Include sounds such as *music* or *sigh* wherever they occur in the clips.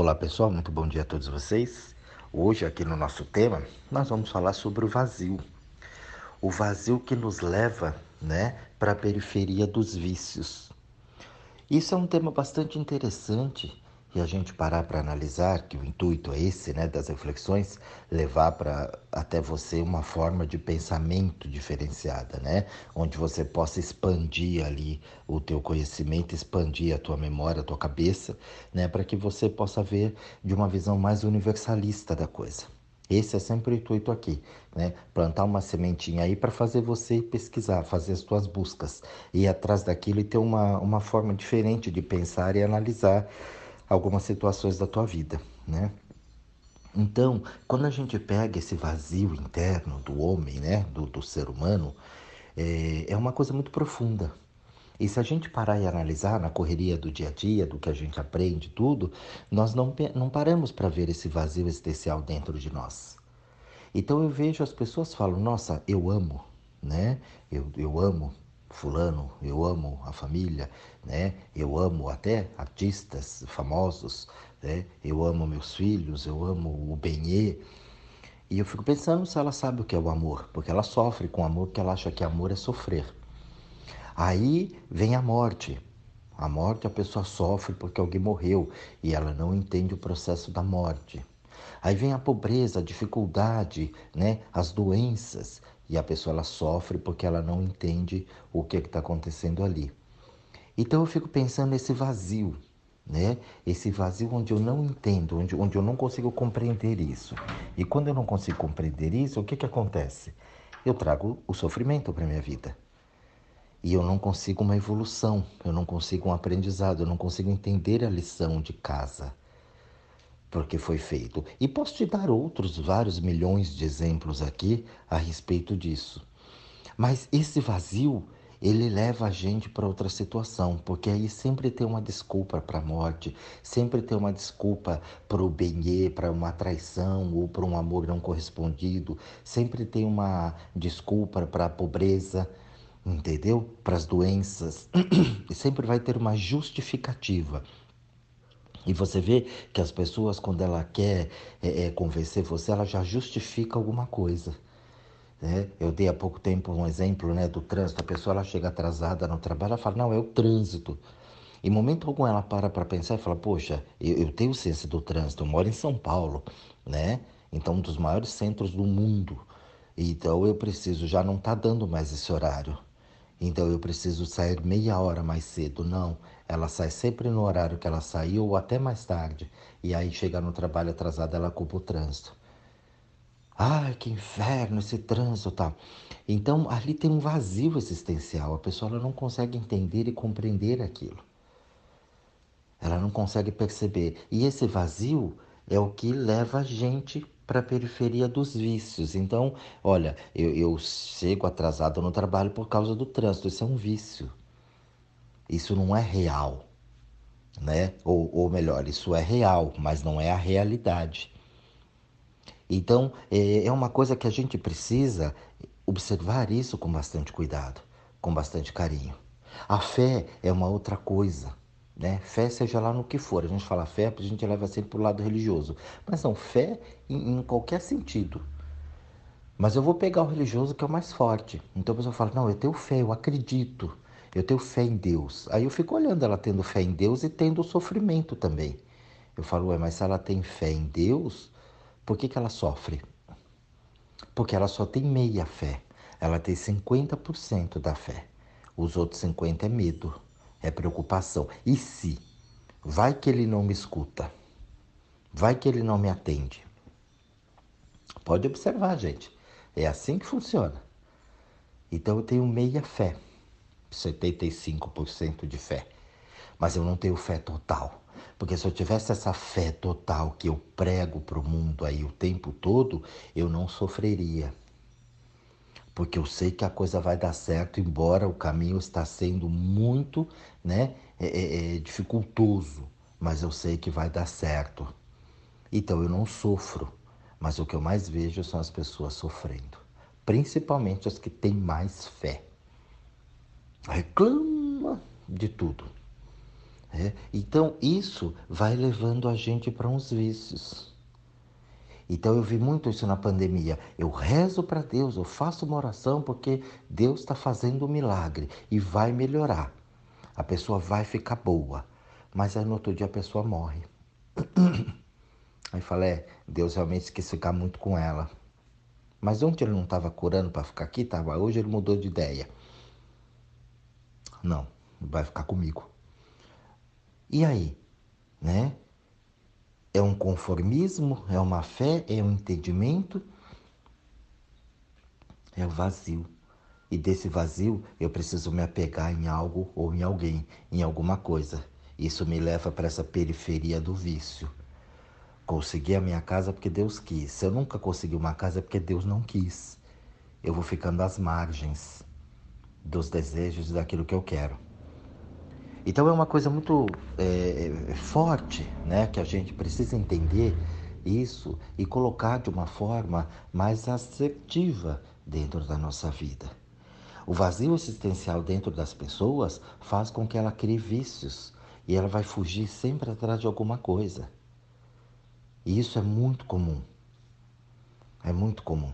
Olá pessoal, muito bom dia a todos vocês. Hoje, aqui no nosso tema, nós vamos falar sobre o vazio. O vazio que nos leva né, para a periferia dos vícios. Isso é um tema bastante interessante e a gente parar para analisar, que o intuito é esse, né, das reflexões, levar para até você uma forma de pensamento diferenciada, né, onde você possa expandir ali o teu conhecimento, expandir a tua memória, a tua cabeça, né, para que você possa ver de uma visão mais universalista da coisa. Esse é sempre o intuito aqui, né? Plantar uma sementinha aí para fazer você pesquisar, fazer as suas buscas, ir atrás daquilo e ter uma, uma forma diferente de pensar e analisar algumas situações da tua vida, né? Então, quando a gente pega esse vazio interno do homem, né, do, do ser humano, é, é uma coisa muito profunda. E se a gente parar e analisar na correria do dia a dia, do que a gente aprende, tudo, nós não, não paramos para ver esse vazio existencial dentro de nós. Então eu vejo as pessoas falam, nossa, eu amo, né? Eu, eu amo fulano, eu amo a família, né? Eu amo até artistas famosos, né? Eu amo meus filhos, eu amo o Benê. E eu fico pensando se ela sabe o que é o amor, porque ela sofre com amor, porque ela acha que amor é sofrer. Aí vem a morte. A morte a pessoa sofre porque alguém morreu e ela não entende o processo da morte. Aí vem a pobreza, a dificuldade, né? as doenças. E a pessoa ela sofre porque ela não entende o que é está acontecendo ali. Então eu fico pensando nesse vazio, né? Esse vazio onde eu não entendo, onde, onde eu não consigo compreender isso. E quando eu não consigo compreender isso, o que, que acontece? Eu trago o sofrimento para minha vida. E eu não consigo uma evolução, eu não consigo um aprendizado, eu não consigo entender a lição de casa porque foi feito. E posso te dar outros vários milhões de exemplos aqui a respeito disso. Mas esse vazio, ele leva a gente para outra situação, porque aí sempre tem uma desculpa para a morte, sempre tem uma desculpa para o benê, para uma traição ou para um amor não correspondido, sempre tem uma desculpa para a pobreza, entendeu? Para as doenças, *clears throat* e sempre vai ter uma justificativa. E você vê que as pessoas, quando ela quer é, é, convencer você, ela já justifica alguma coisa. Né? Eu dei há pouco tempo um exemplo né, do trânsito. A pessoa ela chega atrasada no trabalho, ela fala, não, é o trânsito. Em momento algum ela para para pensar e fala, poxa, eu, eu tenho ciência do trânsito, eu moro em São Paulo, né? Então, um dos maiores centros do mundo. Então, eu preciso, já não está dando mais esse horário. Então, eu preciso sair meia hora mais cedo. Não, ela sai sempre no horário que ela saiu ou até mais tarde. E aí chega no trabalho atrasada, ela culpa o trânsito. Ai, que inferno esse trânsito tal. Então ali tem um vazio existencial. A pessoa não consegue entender e compreender aquilo. Ela não consegue perceber. E esse vazio é o que leva a gente para a periferia dos vícios. Então, olha, eu, eu chego atrasado no trabalho por causa do trânsito. Isso é um vício. Isso não é real, né? Ou, ou melhor, isso é real, mas não é a realidade. Então, é, é uma coisa que a gente precisa observar isso com bastante cuidado, com bastante carinho. A fé é uma outra coisa. Né? Fé, seja lá no que for. A gente fala fé, a gente leva sempre para o lado religioso. Mas não, fé em, em, qualquer sentido. Mas eu vou pegar o religioso que é o mais forte. Então a pessoa fala: não, eu tenho fé, eu acredito. Eu tenho fé em Deus. Aí eu fico olhando ela tendo fé em Deus e tendo sofrimento também. Eu falo, ué, mas se ela tem fé em Deus, por que, que ela sofre? Porque ela só tem meia fé. Ela tem 50% da fé. Os outros 50% é medo, é preocupação. E se? Vai que ele não me escuta. Vai que ele não me atende. Pode observar, gente. É assim que funciona. Então eu tenho meia fé. 75% de fé. Mas eu não tenho fé total. Porque se eu tivesse essa fé total que eu prego para o mundo aí o tempo todo, eu não sofreria. Porque eu sei que a coisa vai dar certo, embora o caminho está sendo muito né, é, é, é dificultoso. Mas eu sei que vai dar certo. Então eu não sofro. Mas o que eu mais vejo são as pessoas sofrendo. Principalmente as que têm mais fé reclama de tudo. É? Então isso vai levando a gente para uns vícios. Então eu vi muito isso na pandemia. Eu rezo para Deus, eu faço uma oração porque Deus está fazendo um milagre e vai melhorar. A pessoa vai ficar boa. Mas aí no outro dia a pessoa morre. *coughs* Aí fala, é, Deus realmente quis ficar muito com ela. Mas ontem ele não estava curando para ficar aqui, tava. Hoje ele mudou de ideia. Não, vai ficar comigo. E aí, né? É um conformismo, é uma fé, é um entendimento, é o vazio. E desse vazio eu preciso me apegar em algo ou em alguém, em alguma coisa. Isso me leva para essa periferia do vício. Consegui a minha casa porque Deus quis. Se eu nunca consegui uma casa é porque Deus não quis. Eu vou ficando às margens dos desejos e daquilo que eu quero. Então é uma coisa muito é, é, forte, né, que a gente precisa entender isso e colocar de uma forma mais assertiva dentro da nossa vida. O vazio existencial dentro das pessoas faz com que ela crie vícios e ela vai fugir sempre atrás de alguma coisa. E isso é muito comum. É muito comum.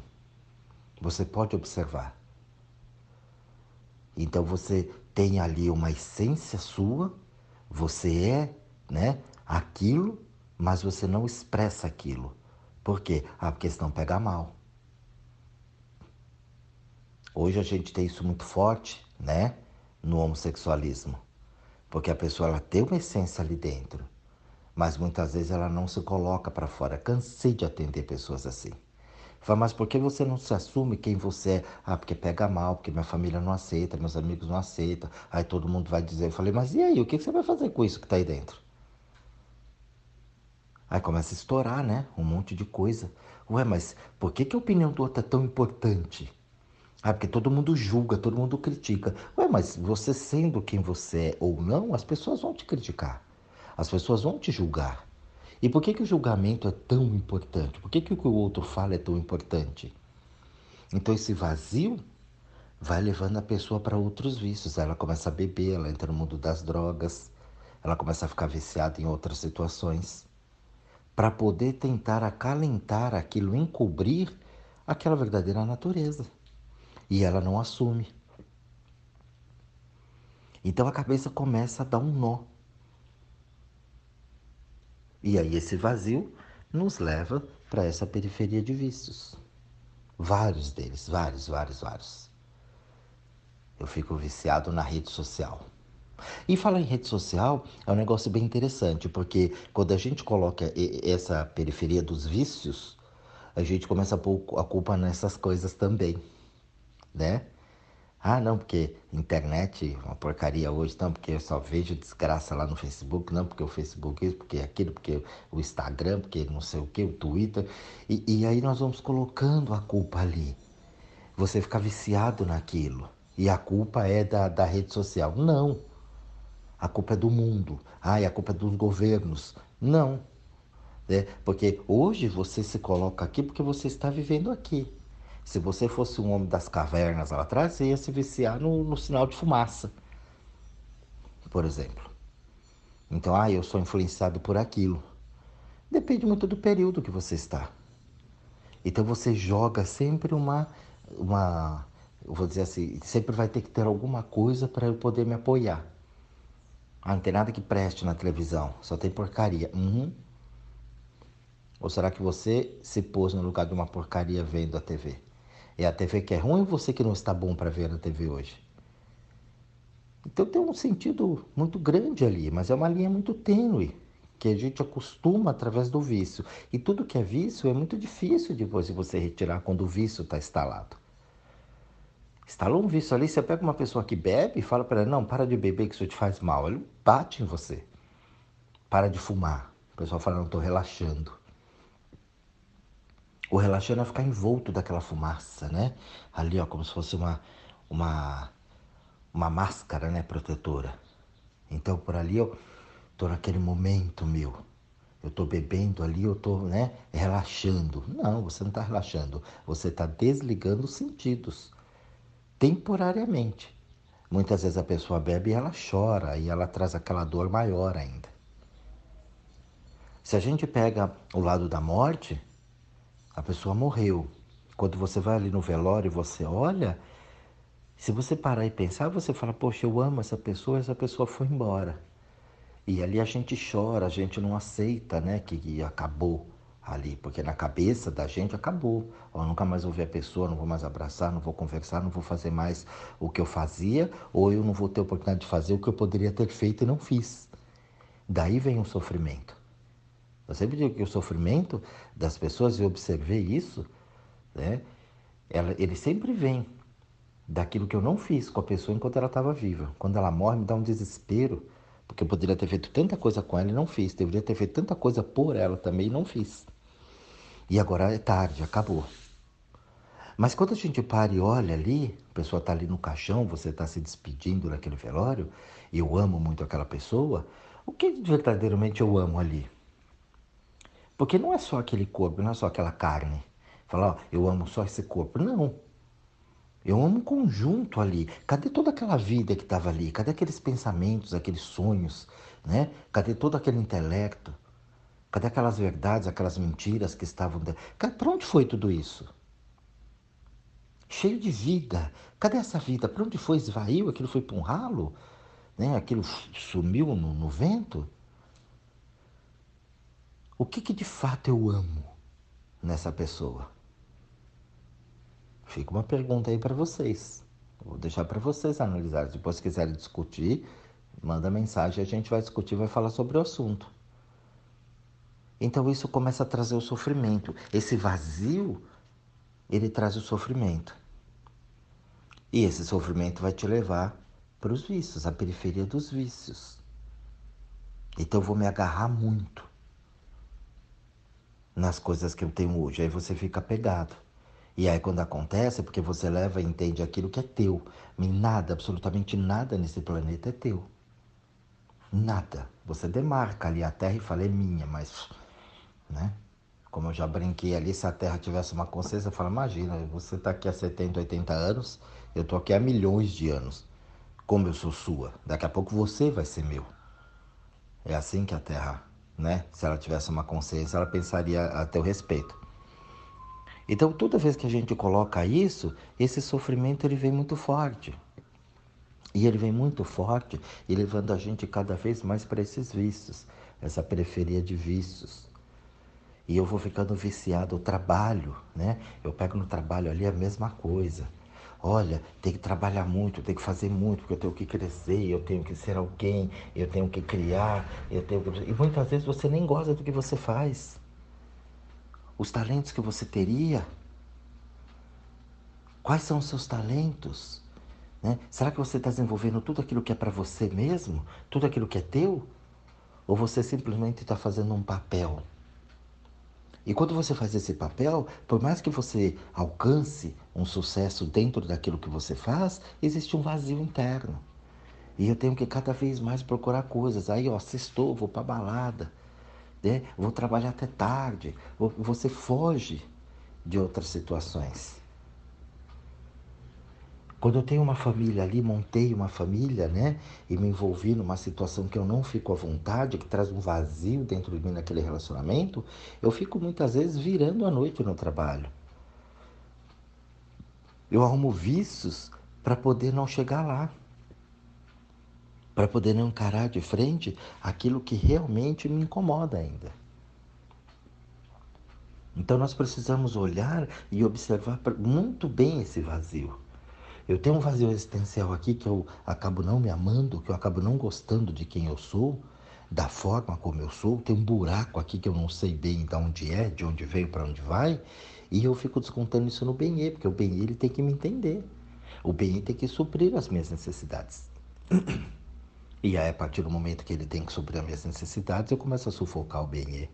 Você pode observar. Então você tem ali uma essência sua, você é, né, aquilo, mas você não expressa aquilo. Por quê? Ah, porque senão pega mal. Hoje a gente tem isso muito forte, né, no homossexualismo. Porque a pessoa ela tem uma essência ali dentro, mas muitas vezes ela não se coloca para fora. Cansei de atender pessoas assim. Fala, mas por que você não se assume quem você é? Ah, porque pega mal, porque minha família não aceita, meus amigos não aceitam. Aí todo mundo vai dizer. Eu falei, mas e aí? O que você vai fazer com isso que está aí dentro? Aí começa a estourar, né? Um monte de coisa. Ué, mas por que, que a opinião do outro é tão importante? Ah, porque todo mundo julga, todo mundo critica. Ué, mas você sendo quem você é ou não, as pessoas vão te criticar. As pessoas vão te julgar. E por que, que o julgamento é tão importante? Por que, que o que o outro fala é tão importante? Então esse vazio vai levando a pessoa para outros vícios. Ela começa a beber, ela entra no mundo das drogas, ela começa a ficar viciada em outras situações, para poder tentar acalentar aquilo, encobrir aquela verdadeira natureza. E ela não assume. Então a cabeça começa a dar um nó. E aí esse vazio nos leva para essa periferia de vícios. Vários deles, vários, vários, vários. Eu fico viciado na rede social. E falar em rede social é um negócio bem interessante, porque quando a gente coloca essa periferia dos vícios, a gente começa a pôr a culpa nessas coisas também, né? Ah, não, porque internet é uma porcaria hoje, não, porque eu só vejo desgraça lá no Facebook, não, porque o Facebook isso, porque aquilo, porque o Instagram, porque não sei o que, o Twitter. E, e aí nós vamos colocando a culpa ali. Você fica viciado naquilo. E a culpa é da, da rede social. Não. A culpa é do mundo. Ah, e a culpa é dos governos. Não. É, porque hoje você se coloca aqui porque você está vivendo aqui. Se você fosse um homem das cavernas lá atrás, você ia se viciar no, no sinal de fumaça, por exemplo. Então, ah, eu sou influenciado por aquilo. Depende muito do período que você está. Então você joga sempre uma, uma, eu vou dizer assim, sempre vai ter que ter alguma coisa para eu poder me apoiar. Ah, não tem nada que preste na televisão, só tem porcaria. Uhum. Ou será que você se pôs no lugar de uma porcaria vendo a TV? É a TV que é ruim ou você que não está bom para ver a TV hoje? Então tem um sentido muito grande ali, mas é uma linha muito tênue que a gente acostuma através do vício. E tudo que é vício é muito difícil depois de você retirar quando o vício está instalado. Instalou um vício ali, você pega uma pessoa que bebe e fala para ela, não, para de beber que isso te faz mal. Ele bate em você. Para de fumar. O pessoal fala, não, estou relaxando. O relaxando é ficar envolto daquela fumaça, né? Ali, ó, como se fosse uma, uma, uma máscara, né, protetora. Então, por ali eu tô naquele momento meu. Eu tô bebendo ali, eu tô, né, relaxando. Não, você não tá relaxando. Você tá desligando os sentidos temporariamente. Muitas vezes a pessoa bebe e ela chora e ela traz aquela dor maior ainda. Se a gente pega o lado da morte, a pessoa morreu. Quando você vai ali no velório e você olha, se você parar e pensar, você fala, poxa, eu amo essa pessoa, essa pessoa foi embora. E ali a gente chora, a gente não aceita, né, que acabou ali, porque na cabeça da gente acabou. Eu nunca mais vou ver a pessoa, não vou mais abraçar, não vou conversar, não vou fazer mais o que eu fazia, ou eu não vou ter oportunidade de fazer o que eu poderia ter feito e não fiz. Daí vem o sofrimento. Eu sempre digo que o sofrimento das pessoas, eu observei isso, né? Ela, ele sempre vem daquilo que eu não fiz com a pessoa enquanto ela estava viva. Quando ela morre, me dá um desespero, porque eu poderia ter feito tanta coisa com ela e não fiz. Deveria ter feito tanta coisa por ela também e não fiz. E agora é tarde, acabou. Mas quando a gente para e olha ali, a pessoa está ali no caixão, você está se despedindo daquele velório, e eu amo muito aquela pessoa, o que verdadeiramente eu amo ali? Porque não é só aquele corpo, não é só aquela carne. Falar, ó, eu amo só esse corpo. Não. Eu amo um conjunto ali. Cadê toda aquela vida que estava ali? Cadê aqueles pensamentos, aqueles sonhos? Né? Cadê todo aquele intelecto? Cadê aquelas verdades, aquelas mentiras que estavam. Para onde foi tudo isso? Cheio de vida. Cadê essa vida? Para onde foi? Esvaiu? Aquilo foi para um ralo? Né? Aquilo sumiu no, no vento? O que, que de fato eu amo nessa pessoa? Fica uma pergunta aí para vocês. Vou deixar para vocês analisarem. Depois, se quiserem discutir, manda mensagem, a gente vai discutir, vai falar sobre o assunto. Então isso começa a trazer o sofrimento. Esse vazio, ele traz o sofrimento. E esse sofrimento vai te levar para os vícios, a periferia dos vícios. Então eu vou me agarrar muito nas coisas que eu tenho hoje. Aí você fica pegado. E aí quando acontece é porque você leva e entende aquilo que é teu. E nada, absolutamente nada nesse planeta é teu. Nada. Você demarca ali a terra e fala, é minha, mas né? Como eu já brinquei ali, se a Terra tivesse uma consciência, eu falo, imagina, você está aqui há 70, 80 anos, eu estou aqui há milhões de anos. Como eu sou sua, daqui a pouco você vai ser meu. É assim que a Terra, né? Se ela tivesse uma consciência, ela pensaria a teu respeito. Então, toda vez que a gente coloca isso, esse sofrimento ele vem muito forte. E ele vem muito forte e levando a gente cada vez mais para esses vícios, essa periferia de vícios e eu vou ficando viciado. O trabalho, né? Eu pego no trabalho ali a mesma coisa. Olha, tem que trabalhar muito, tem que fazer muito, porque eu tenho que crescer, eu tenho que ser alguém, eu tenho que criar, eu tenho que... E muitas vezes você nem gosta do que você faz. Os talentos que você teria. Quais são os seus talentos? Né? Será que você está desenvolvendo tudo aquilo que é para você mesmo? Tudo aquilo que é teu? Ou você simplesmente está fazendo um papel? E quando você faz esse papel, por mais que você alcance um sucesso dentro daquilo que você faz, existe um vazio interno. E eu tenho que cada vez mais procurar coisas. Aí, ó, sextou, vou para balada, né? vou trabalhar até tarde. Você foge de outras situações. Quando eu tenho uma família ali, montei uma família, né? E me envolvi numa situação que eu não fico à vontade, que traz um vazio dentro de mim naquele relacionamento, eu fico muitas vezes virando a noite no trabalho. Eu arrumo vícios para poder não chegar lá. Para poder não encarar de frente aquilo que realmente me incomoda ainda. Então nós precisamos olhar e observar muito bem esse vazio. Eu tenho um vazio existencial aqui que eu acabo não me amando, que eu acabo não gostando de quem eu sou, da forma como eu sou. Tem um buraco aqui que eu não sei bem de onde é, de onde veio, para onde vai. E eu fico descontando isso no Benê, porque o Benê ele tem que me entender. O Benê tem que suprir as minhas necessidades. E aí, a partir do momento que ele tem que suprir as minhas necessidades, eu começo a sufocar o Benê.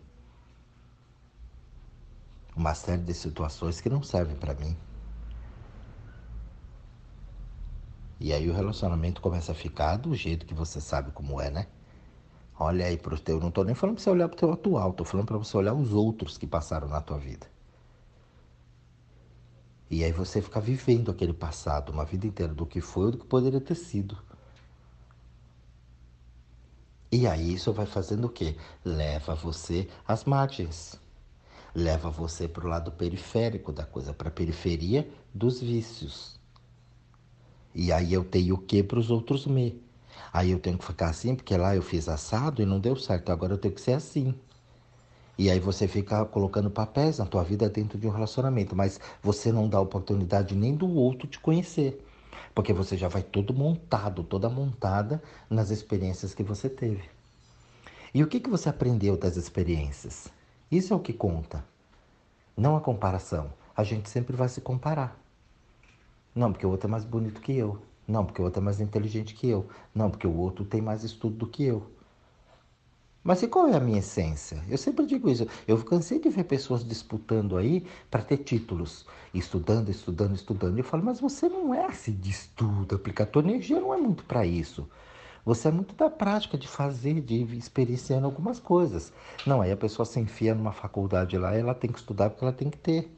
Uma série de situações que não servem para mim. E aí o relacionamento começa a ficar do jeito que você sabe como é, né? Olha aí pro teu, não tô nem falando para você olhar pro teu atual, tô falando para você olhar os outros que passaram na tua vida. E aí você fica vivendo aquele passado, uma vida inteira do que foi ou do que poderia ter sido. E aí isso vai fazendo o quê? Leva você às margens. Leva você para o lado periférico da coisa, para a periferia dos vícios. E aí eu tenho o que para os outros me. Aí eu tenho que ficar assim, porque lá eu fiz assado e não deu certo, agora eu tenho que ser assim. E aí você fica colocando papéis na tua vida dentro de um relacionamento, mas você não dá oportunidade nem do outro te conhecer. Porque você já vai todo montado, toda montada nas experiências que você teve. E o que, que você aprendeu das experiências? Isso é o que conta. Não a comparação. A gente sempre vai se comparar. Não, porque o outro é mais bonito que eu. Não, porque o outro é mais inteligente que eu. Não, porque o outro tem mais estudo do que eu. Mas e qual é a minha essência? Eu sempre digo isso. Eu cansei de ver pessoas disputando aí para ter títulos. Estudando, estudando, estudando. Eu falo, mas você não é assim de estudo, aplicar. Tua energia não é muito para isso. Você é muito da prática de fazer, de experienciando algumas coisas. Não, aí a pessoa se enfia numa faculdade lá, ela tem que estudar porque ela tem que ter.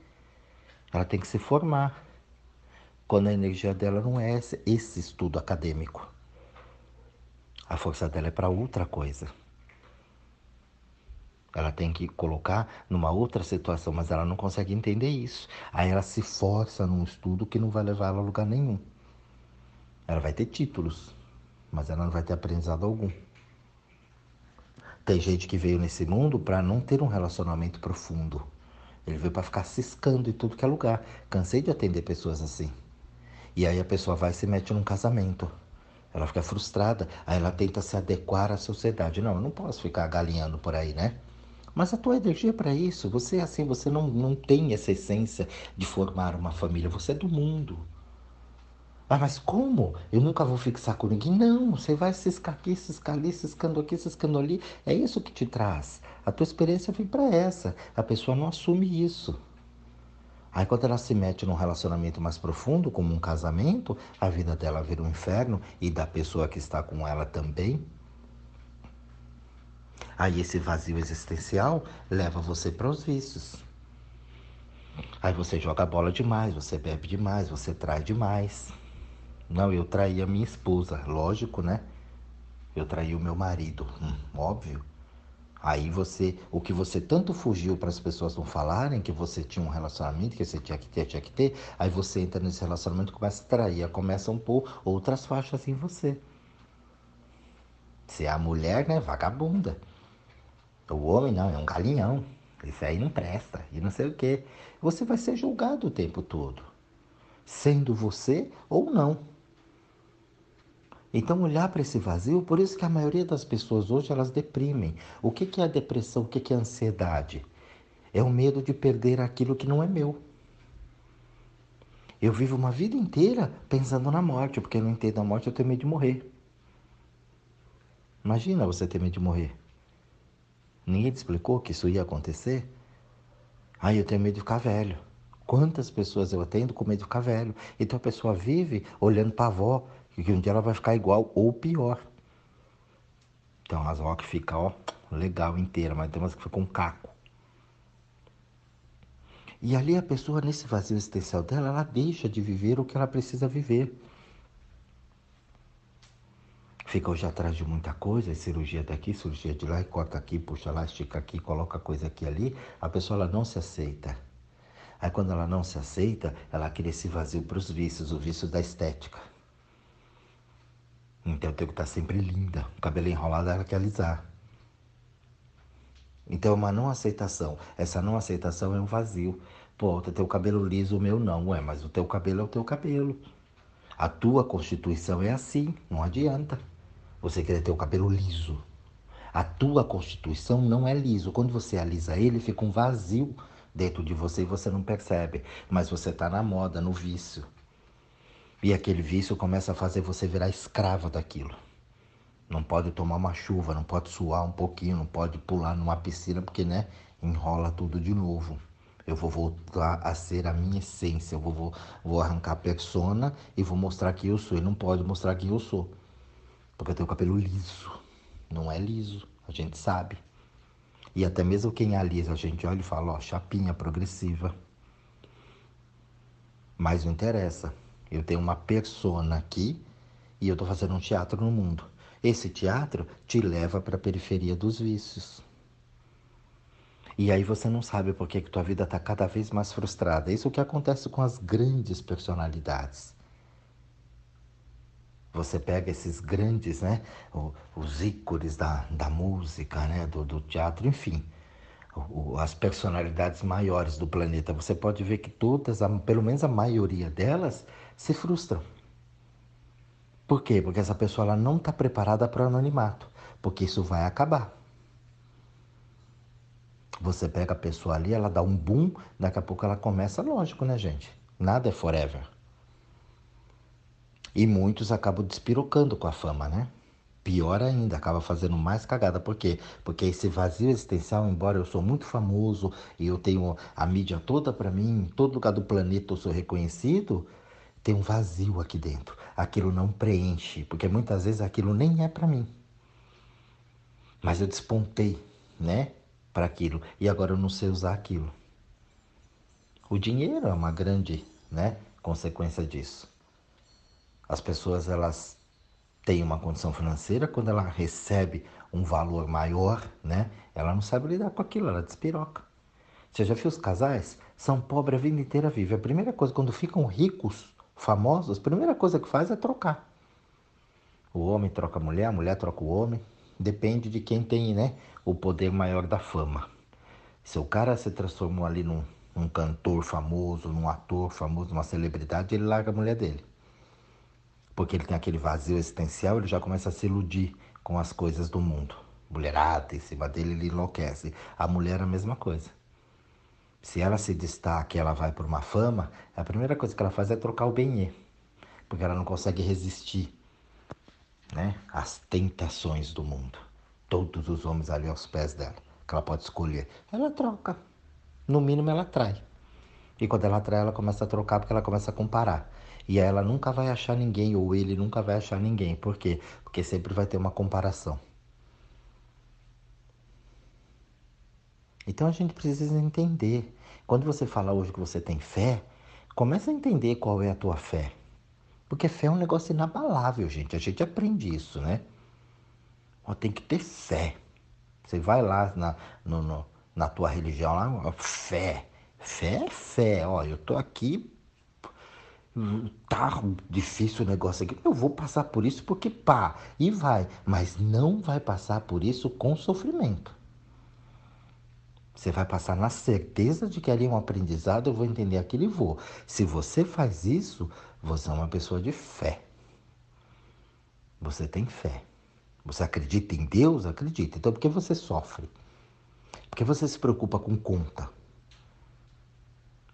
Ela tem que se formar. Quando a energia dela não é esse, estudo acadêmico. A força dela é para outra coisa. Ela tem que colocar numa outra situação, mas ela não consegue entender isso. Aí ela se força num estudo que não vai levar ela a lugar nenhum. Ela vai ter títulos, mas ela não vai ter aprendizado algum. Tem gente que veio nesse mundo para não ter um relacionamento profundo. Ele veio para ficar ciscando em tudo que é lugar. Cansei de atender pessoas assim. E aí a pessoa vai e se mete num casamento. Ela fica frustrada, aí ela tenta se adequar à sociedade. Não, eu não posso ficar galinhando por aí, né? Mas a tua energia é para isso. Você é assim, você não, não tem essa essência de formar uma família. Você é do mundo. Ah, mas como? Eu nunca vou fixar com ninguém. Não, você vai ciscar aqui, ciscar ali, ciscando aqui, ciscando ali. É isso que te traz. A tua experiência vem para essa. A pessoa não assume isso. Aí quando ela se mete num relacionamento mais profundo, como um casamento, a vida dela vira um inferno e da pessoa que está com ela também. Aí esse vazio existencial leva você para os vícios. Aí você joga bola demais, você bebe demais, você trai demais. Não, eu traí a minha esposa, lógico, né? Eu traí o meu marido, hum, óbvio. Aí você, o que você tanto fugiu para as pessoas não falarem, que você tinha um relacionamento, que você tinha que ter, tinha que ter, aí você entra nesse relacionamento e começa a trair, começa a pôr outras faixas em você. Se é a mulher, né, vagabunda. O homem não, é um galinhão. Isso aí não presta. E não sei o quê. Você vai ser julgado o tempo todo. Sendo você ou não. Então olhar para esse vazio, por isso que a maioria das pessoas hoje elas deprimem. O que, que é a depressão? O que, que é a ansiedade? É o medo de perder aquilo que não é meu. Eu vivo uma vida inteira pensando na morte, porque eu não entendo a morte, eu tenho medo de morrer. Imagina você ter medo de morrer. Ninguém te explicou que isso ia acontecer? Aí eu tenho medo de ficar velho. Quantas pessoas eu atendo com medo de ficar velho? Então a pessoa vive olhando para a avó, que um dia ela vai ficar igual ou pior. Então as que fica, ó, legal inteira, mas tem umas que ficam um caco. E ali a pessoa, nesse vazio existencial dela, ela deixa de viver o que ela precisa viver fica hoje atrás de muita coisa, cirurgia daqui, cirurgia de lá, e corta aqui, puxa lá, estica aqui, coloca coisa aqui ali, a pessoa ela não se aceita. Aí quando ela não se aceita, ela cria esse vazio para os vícios, o vício da estética. Então eu tenho que estar sempre linda, o cabelo enrolado ela quer alisar. Então é uma não aceitação. Essa não aceitação é um vazio. Pô, tu tem o cabelo liso, o meu não. Ué, mas o teu cabelo é o teu cabelo. A tua constituição é assim, não adianta. Você quer ter o cabelo liso. A tua constituição não é liso. Quando você alisa ele, fica um vazio dentro de você e você não percebe. Mas você está na moda, no vício. E aquele vício começa a fazer você virar escravo daquilo. Não pode tomar uma chuva, não pode suar um pouquinho, não pode pular numa piscina, porque, né, enrola tudo de novo. Eu vou voltar a ser a minha essência. Eu vou, vou, vou arrancar a persona e vou mostrar quem eu sou. E não pode mostrar quem eu sou. Porque eu tenho o cabelo liso. Não é liso, a gente sabe. E até mesmo quem alisa, a gente olha e fala, ó, chapinha progressiva. Mas não interessa. Eu tenho uma persona aqui e eu estou fazendo um teatro no mundo. Esse teatro te leva para a periferia dos vícios. E aí você não sabe por que, que tua vida está cada vez mais frustrada. Isso é o que acontece com as grandes personalidades. Você pega esses grandes, né? Os ícones da, da música, né? Do, do teatro, enfim. As personalidades maiores do planeta. Você pode ver que todas, pelo menos a maioria delas, se frustram. Por quê? Porque essa pessoa ela não está preparada para o anonimato. Porque isso vai acabar. Você pega a pessoa ali, ela dá um boom, daqui a pouco ela começa, lógico, né, gente? Nada é forever. E muitos acabam despirocando com a fama, né? Pior ainda, acaba fazendo mais cagada. Por quê? Porque esse vazio existencial, embora eu sou muito famoso e eu tenho a mídia toda para mim, em todo lugar do planeta eu sou reconhecido, tem um vazio aqui dentro. Aquilo não preenche, porque muitas vezes aquilo nem é para mim. Mas eu despontei, né? para aquilo e agora eu não sei usar aquilo. O dinheiro é uma grande, né, consequência disso. As pessoas elas têm uma condição financeira quando ela recebe um valor maior, né, ela não sabe lidar com aquilo, ela despiroca. Você já viu os casais? São pobres a vida inteira vive. A primeira coisa quando ficam ricos, famosos, a primeira coisa que faz é trocar. O homem troca a mulher, a mulher troca o homem. Depende de quem tem, né, o poder maior da fama. Se o cara se transformou ali num, num cantor famoso, num ator famoso, numa celebridade, ele larga a mulher dele. Porque ele tem aquele vazio existencial, ele já começa a se iludir com as coisas do mundo. Mulherada em cima dele, ele enlouquece. A mulher é a mesma coisa. Se ela se destaca e ela vai por uma fama, a primeira coisa que ela faz é trocar o benê. Porque ela não consegue resistir né, às tentações do mundo todos os homens ali aos pés dela, que ela pode escolher. Ela troca. No mínimo ela trai. E quando ela trai, ela começa a trocar porque ela começa a comparar. E ela nunca vai achar ninguém, ou ele nunca vai achar ninguém. Por quê? Porque sempre vai ter uma comparação. Então a gente precisa entender. Quando você fala hoje que você tem fé, começa a entender qual é a tua fé. Porque fé é um negócio inabalável, gente. A gente aprende isso, né? Tem que ter fé. Você vai lá na, no, no, na tua religião, lá, fé. Fé é fé. Ó, eu tô aqui, tá difícil o negócio aqui. Eu vou passar por isso porque pá, e vai. Mas não vai passar por isso com sofrimento. Você vai passar na certeza de que ali é um aprendizado, eu vou entender aquilo e vou. Se você faz isso, você é uma pessoa de fé. Você tem fé. Você acredita em Deus? Acredita. Então por que você sofre? Por que você se preocupa com conta?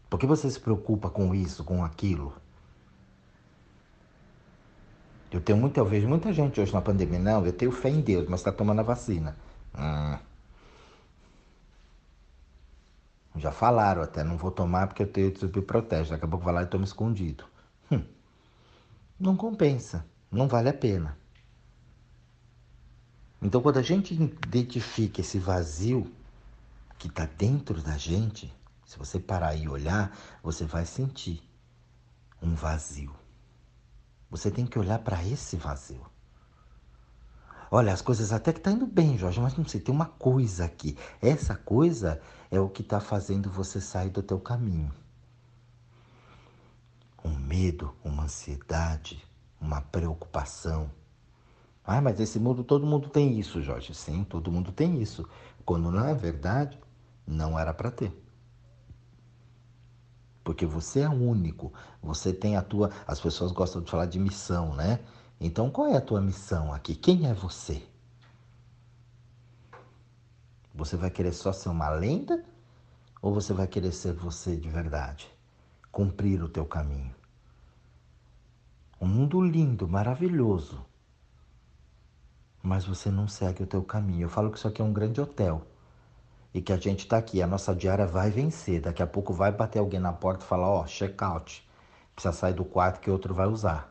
Por que você se preocupa com isso, com aquilo? Eu tenho muita, vejo muita gente hoje na pandemia, não, eu tenho fé em Deus, mas está tomando a vacina. Hum. Já falaram até, não vou tomar porque eu tenho protege. Daqui a pouco vai lá e toma escondido. Hum. Não compensa, não vale a pena. Então, quando a gente identifica esse vazio que está dentro da gente, se você parar e olhar, você vai sentir um vazio. Você tem que olhar para esse vazio. Olha, as coisas até que tá indo bem, Jorge, mas não sei, tem uma coisa aqui. Essa coisa é o que está fazendo você sair do teu caminho. Um medo, uma ansiedade, uma preocupação ah, mas esse mundo, todo mundo tem isso, Jorge. Sim, todo mundo tem isso. Quando na verdade não era para ter. Porque você é único, você tem a tua. As pessoas gostam de falar de missão, né? Então qual é a tua missão aqui? Quem é você? Você vai querer só ser uma lenda ou você vai querer ser você de verdade? Cumprir o teu caminho. Um mundo lindo, maravilhoso mas você não segue o teu caminho. Eu falo que isso aqui é um grande hotel e que a gente está aqui, a nossa diária vai vencer. Daqui a pouco vai bater alguém na porta e falar: ó, oh, check-out, precisa sair do quarto que outro vai usar.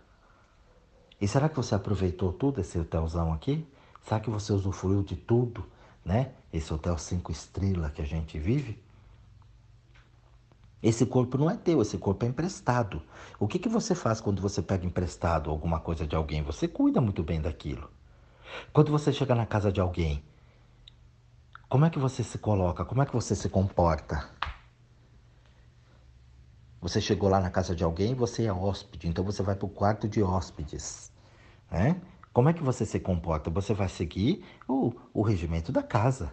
E será que você aproveitou tudo esse hotelzão aqui? Será que você usufruiu de tudo, né? Esse hotel cinco estrelas que a gente vive? Esse corpo não é teu, esse corpo é emprestado. O que, que você faz quando você pega emprestado alguma coisa de alguém? Você cuida muito bem daquilo. Quando você chega na casa de alguém, como é que você se coloca? Como é que você se comporta? Você chegou lá na casa de alguém, você é hóspede, então você vai para o quarto de hóspedes. Né? Como é que você se comporta? Você vai seguir o, o regimento da casa.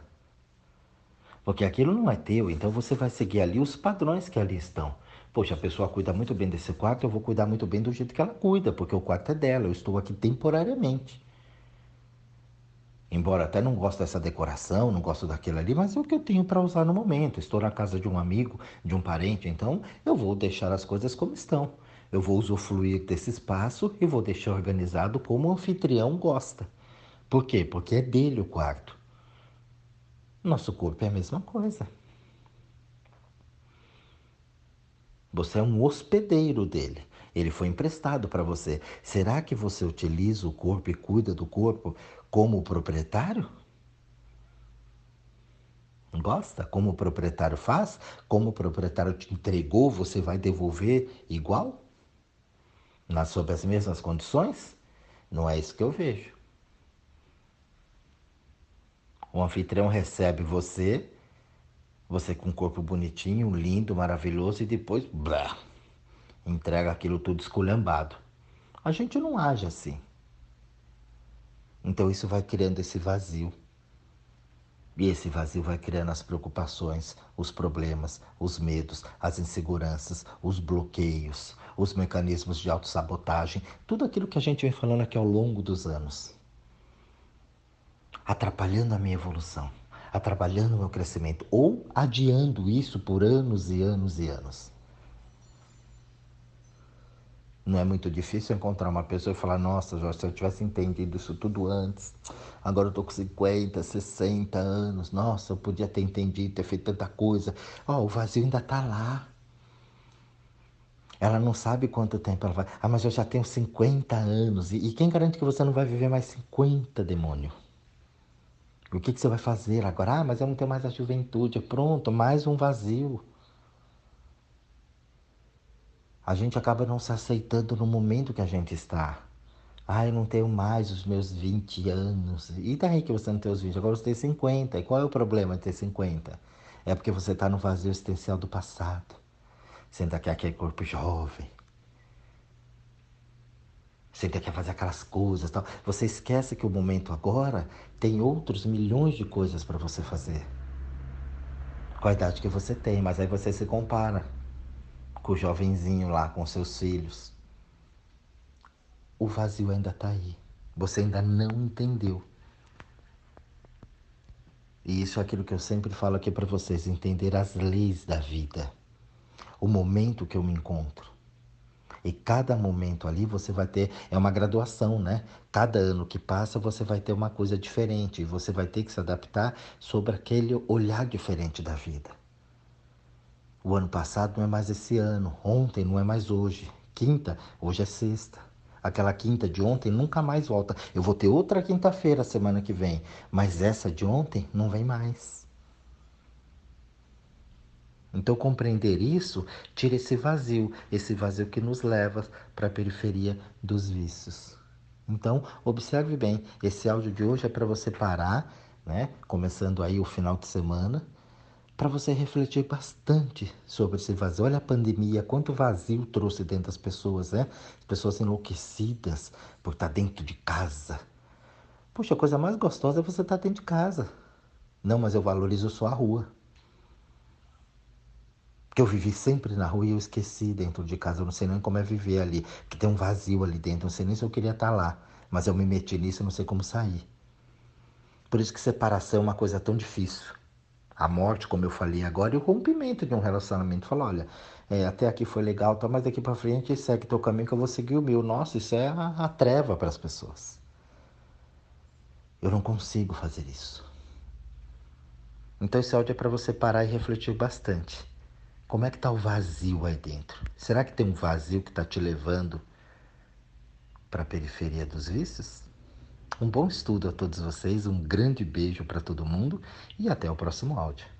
Porque aquilo não é teu, então você vai seguir ali os padrões que ali estão. Poxa, a pessoa cuida muito bem desse quarto, eu vou cuidar muito bem do jeito que ela cuida, porque o quarto é dela, eu estou aqui temporariamente. Embora até não goste dessa decoração, não gosto daquilo ali, mas é o que eu tenho para usar no momento. Estou na casa de um amigo, de um parente, então eu vou deixar as coisas como estão. Eu vou usufruir desse espaço e vou deixar organizado como o anfitrião gosta. Por quê? Porque é dele o quarto. Nosso corpo é a mesma coisa. Você é um hospedeiro dele. Ele foi emprestado para você. Será que você utiliza o corpo e cuida do corpo como proprietário? Gosta? Como o proprietário faz? Como o proprietário te entregou, você vai devolver igual? Nas, sob as mesmas condições? Não é isso que eu vejo. O anfitrião recebe você, você com um corpo bonitinho, lindo, maravilhoso, e depois, blá, entrega aquilo tudo esculhambado. A gente não age assim. Então isso vai criando esse vazio. E esse vazio vai criando as preocupações, os problemas, os medos, as inseguranças, os bloqueios, os mecanismos de autossabotagem, tudo aquilo que a gente vem falando aqui ao longo dos anos. Atrapalhando a minha evolução, atrapalhando o meu crescimento, ou adiando isso por anos e anos e anos. Não é muito difícil encontrar uma pessoa e falar: Nossa, Jorge, se eu tivesse entendido isso tudo antes, agora eu tô com 50, 60 anos, nossa, eu podia ter entendido, ter feito tanta coisa. Ó, oh, o vazio ainda tá lá. Ela não sabe quanto tempo ela vai. Ah, mas eu já tenho 50 anos. E, e quem garante que você não vai viver mais 50, demônio? O que, que você vai fazer agora? Ah, mas eu não tenho mais a juventude. Pronto, mais um vazio a gente acaba não se aceitando no momento que a gente está. Ah, eu não tenho mais os meus 20 anos. E daí que você não tem os 20? Agora você tem 50. E qual é o problema de ter 50? É porque você está no vazio existencial do passado. Ainda quer aquele corpo jovem. Ainda quer fazer aquelas coisas tal. Você esquece que o momento agora tem outros milhões de coisas para você fazer. Com a idade que você tem, mas aí você se compara com o jovenzinho lá, com seus filhos. O vazio ainda está aí. Você ainda não entendeu. E isso é aquilo que eu sempre falo aqui para vocês: entender as leis da vida, o momento que eu me encontro. E cada momento ali você vai ter, é uma graduação, né? Cada ano que passa você vai ter uma coisa diferente e você vai ter que se adaptar sobre aquele olhar diferente da vida. O ano passado não é mais esse ano, ontem não é mais hoje. Quinta, hoje é sexta. Aquela quinta de ontem nunca mais volta. Eu vou ter outra quinta-feira semana que vem, mas essa de ontem não vem mais. Então, compreender isso tira esse vazio, esse vazio que nos leva para a periferia dos vícios. Então, observe bem, esse áudio de hoje é para você parar, né? Começando aí o final de semana, para você refletir bastante sobre esse vazio. Olha a pandemia, quanto vazio trouxe dentro das pessoas, né? As pessoas enlouquecidas por estar dentro de casa. Poxa, a coisa mais gostosa é você estar dentro de casa. Não, mas eu valorizo só a rua. Porque eu vivi sempre na rua e eu esqueci dentro de casa. Eu não sei nem como é viver ali. Que tem um vazio ali dentro. Eu não sei nem se eu queria estar lá. Mas eu me meti nisso e não sei como sair. Por isso que separação é uma coisa tão difícil a morte, como eu falei agora, e o rompimento de um relacionamento. Falar, olha, é, até aqui foi legal, tá, mas daqui para frente segue teu caminho que eu vou seguir o meu. Nossa, isso é a, a treva para as pessoas. Eu não consigo fazer isso. Então esse áudio é para você parar e refletir bastante. Como é que está o vazio aí dentro? Será que tem um vazio que está te levando para a periferia dos vícios? Um bom estudo a todos vocês, um grande beijo para todo mundo e até o próximo áudio.